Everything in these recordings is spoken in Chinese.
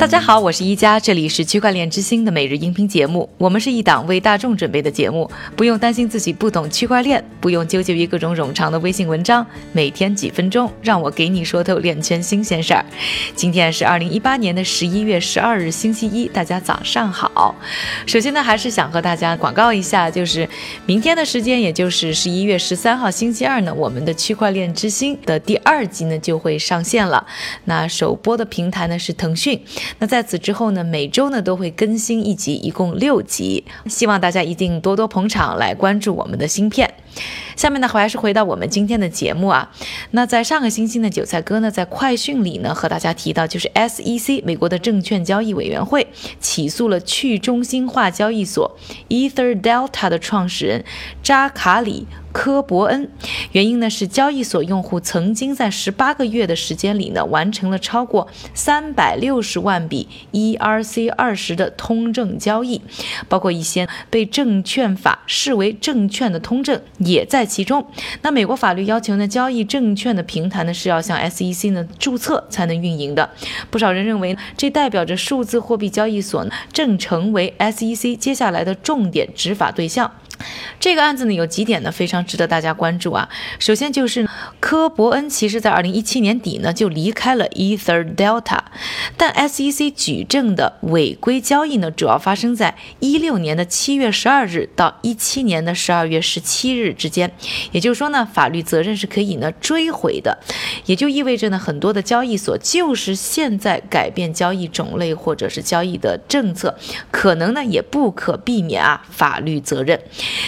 大家好，我是一加，这里是区块链之星的每日音频节目。我们是一档为大众准备的节目，不用担心自己不懂区块链，不用纠结于各种冗长的微信文章，每天几分钟，让我给你说透链圈新鲜事儿。今天是二零一八年的十一月十二日，星期一，大家早上好。首先呢，还是想和大家广告一下，就是明天的时间，也就是十一月十三号星期二呢，我们的区块链之星的第二集呢就会上线了。那首播的平台呢是腾讯。那在此之后呢，每周呢都会更新一集，一共六集，希望大家一定多多捧场，来关注我们的芯片。下面呢，还是回到我们今天的节目啊。那在上个星期呢，韭菜哥呢在快讯里呢和大家提到，就是 SEC 美国的证券交易委员会起诉了去中心化交易所 Ether Delta 的创始人扎卡里。科伯恩，原因呢是交易所用户曾经在十八个月的时间里呢完成了超过三百六十万笔 ERC 二十的通证交易，包括一些被证券法视为证券的通证也在其中。那美国法律要求呢，交易证券的平台呢是要向 SEC 呢注册才能运营的。不少人认为这代表着数字货币交易所呢正成为 SEC 接下来的重点执法对象。这个案子呢，有几点呢非常值得大家关注啊。首先就是科伯恩，其实在二零一七年底呢就离开了 Ether Delta，但 SEC 举证的违规交易呢，主要发生在一六年的七月十二日到一七年的十二月十七日之间。也就是说呢，法律责任是可以呢追回的，也就意味着呢，很多的交易所就是现在改变交易种类或者是交易的政策，可能呢也不可避免啊法律责任。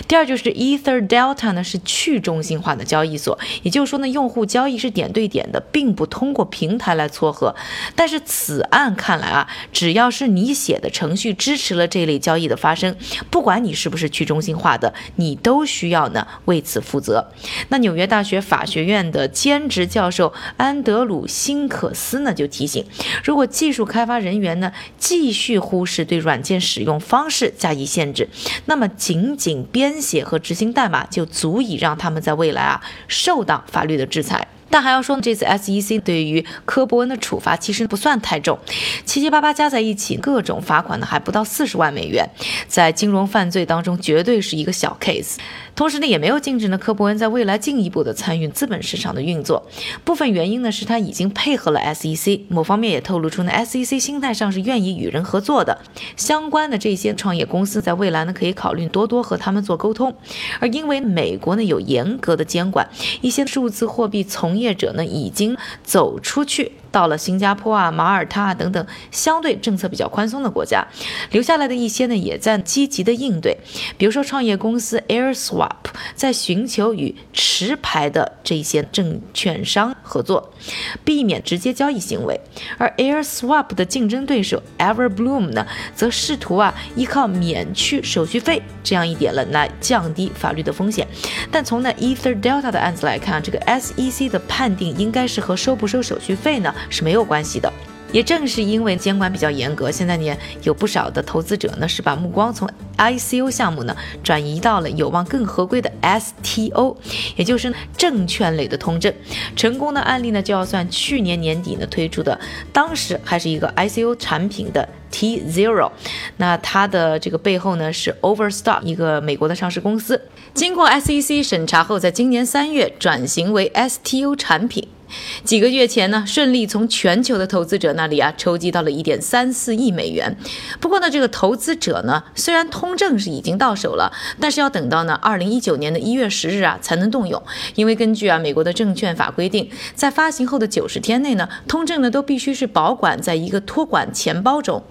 第二就是 Ether Delta 呢是去中心化的交易所，也就是说呢，用户交易是点对点的，并不通过平台来撮合。但是此案看来啊，只要是你写的程序支持了这类交易的发生，不管你是不是去中心化的，你都需要呢为此负责。那纽约大学法学院的兼职教授安德鲁辛可斯呢就提醒，如果技术开发人员呢继续忽视对软件使用方式加以限制，那么仅仅编写和执行代码就足以让他们在未来啊受到法律的制裁。但还要说，这次 SEC 对于科伯恩的处罚其实不算太重，七七八八加在一起，各种罚款呢还不到四十万美元，在金融犯罪当中绝对是一个小 case。同时呢，也没有禁止呢科博恩在未来进一步的参与资本市场的运作。部分原因呢是他已经配合了 SEC，某方面也透露出呢 SEC 心态上是愿意与人合作的。相关的这些创业公司在未来呢可以考虑多多和他们做沟通。而因为美国呢有严格的监管，一些数字货币从业者呢已经走出去。到了新加坡啊、马耳他啊等等相对政策比较宽松的国家，留下来的一些呢也在积极的应对。比如说，创业公司 AirSwap 在寻求与持牌的这些证券商合作，避免直接交易行为；而 AirSwap 的竞争对手 Everbloom 呢，则试图啊依靠免去手续费这样一点了来降低法律的风险。但从呢 Ether Delta 的案子来看，这个 SEC 的判定应该是和收不收手续费呢？是没有关系的，也正是因为监管比较严格，现在呢有不少的投资者呢是把目光从 ICO 项目呢转移到了有望更合规的 STO，也就是证券类的通证。成功的案例呢就要算去年年底呢推出的，当时还是一个 ICO 产品的 T Zero，那它的这个背后呢是 Overstock 一个美国的上市公司，经过 SEC 审查后，在今年三月转型为 STO 产品。几个月前呢，顺利从全球的投资者那里啊筹集到了一点三四亿美元。不过呢，这个投资者呢，虽然通证是已经到手了，但是要等到呢二零一九年的一月十日啊才能动用。因为根据啊美国的证券法规定，在发行后的九十天内呢，通证呢都必须是保管在一个托管钱包中。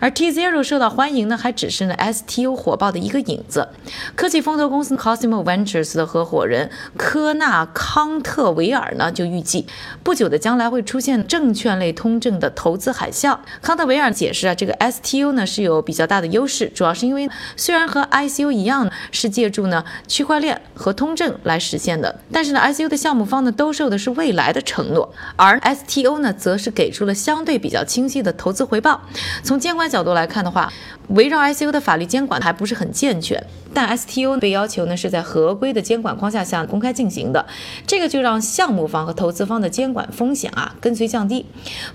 而 T Zero 受到欢迎呢，还只是呢 STO 火爆的一个影子。科技风投公司 Cosmo Ventures 的合伙人科纳康特维尔呢就预计。不久的将来会出现证券类通证的投资海啸。康特维尔解释啊，这个 STO 呢是有比较大的优势，主要是因为虽然和 ICO 一样是借助呢区块链和通证来实现的，但是呢 ICO 的项目方呢兜售的是未来的承诺，而 STO 呢则是给出了相对比较清晰的投资回报。从监管角度来看的话，围绕 ICO 的法律监管还不是很健全。但 STO 被要求呢是在合规的监管框架下公开进行的，这个就让项目方和投资方的监管风险啊跟随降低。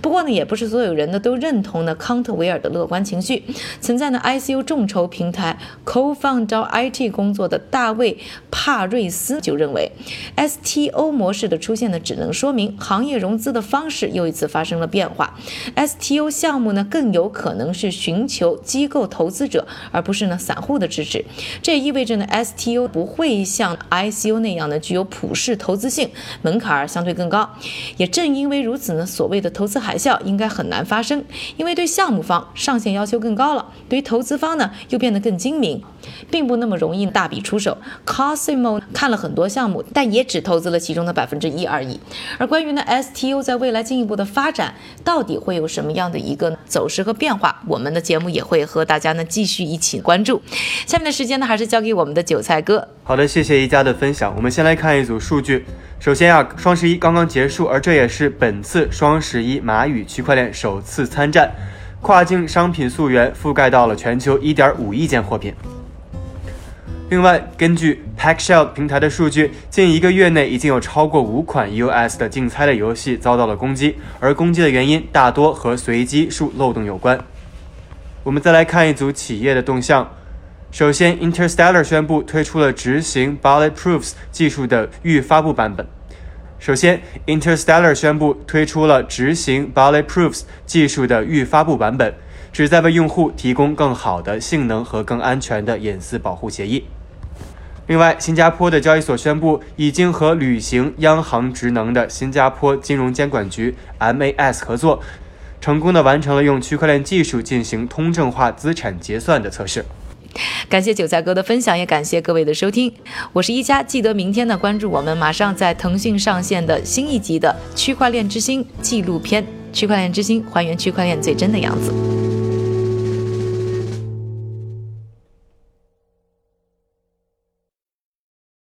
不过呢，也不是所有人呢都认同呢康特维尔的乐观情绪。曾在呢 ICO 众筹平台 Co-found IT 工作的大卫帕瑞斯就认为，STO 模式的出现呢只能说明行业融资的方式又一次发生了变化。STO 项目呢更有可能是寻求机构投资者，而不是呢散户的支持。这也意味着呢，STO 不会像 ICO 那样呢具有普世投资性，门槛相对更高。也正因为如此呢，所谓的投资海啸应该很难发生，因为对项目方上限要求更高了，对于投资方呢又变得更精明。并不那么容易大笔出手。Cosimo 看了很多项目，但也只投资了其中的百分之一而已。而关于呢 STO 在未来进一步的发展，到底会有什么样的一个走势和变化？我们的节目也会和大大家呢继续一起关注。下面的时间呢，还是交给我们的韭菜哥。好的，谢谢一家的分享。我们先来看一组数据。首先啊，双十一刚刚结束，而这也是本次双十一蚂蚁区块链首次参战，跨境商品溯源覆盖到了全球一点五亿件货品。另外，根据 Packshell 平台的数据，近一个月内已经有超过五款 US 的竞猜类游戏遭到了攻击，而攻击的原因大多和随机数漏洞有关。我们再来看一组企业的动向。首先，Interstellar 宣布推出了执行 Bulletproofs 技术的预发布版本。首先，Interstellar 宣布推出了执行 Bulletproofs 技术的预发布版本，旨在为用户提供更好的性能和更安全的隐私保护协议。另外，新加坡的交易所宣布，已经和履行央行职能的新加坡金融监管局 （MAS） 合作，成功的完成了用区块链技术进行通证化资产结算的测试。感谢韭菜哥的分享，也感谢各位的收听。我是一加，记得明天呢关注我们马上在腾讯上线的新一集的《区块链之星》纪录片，《区块链之星》还原区块链最真的样子。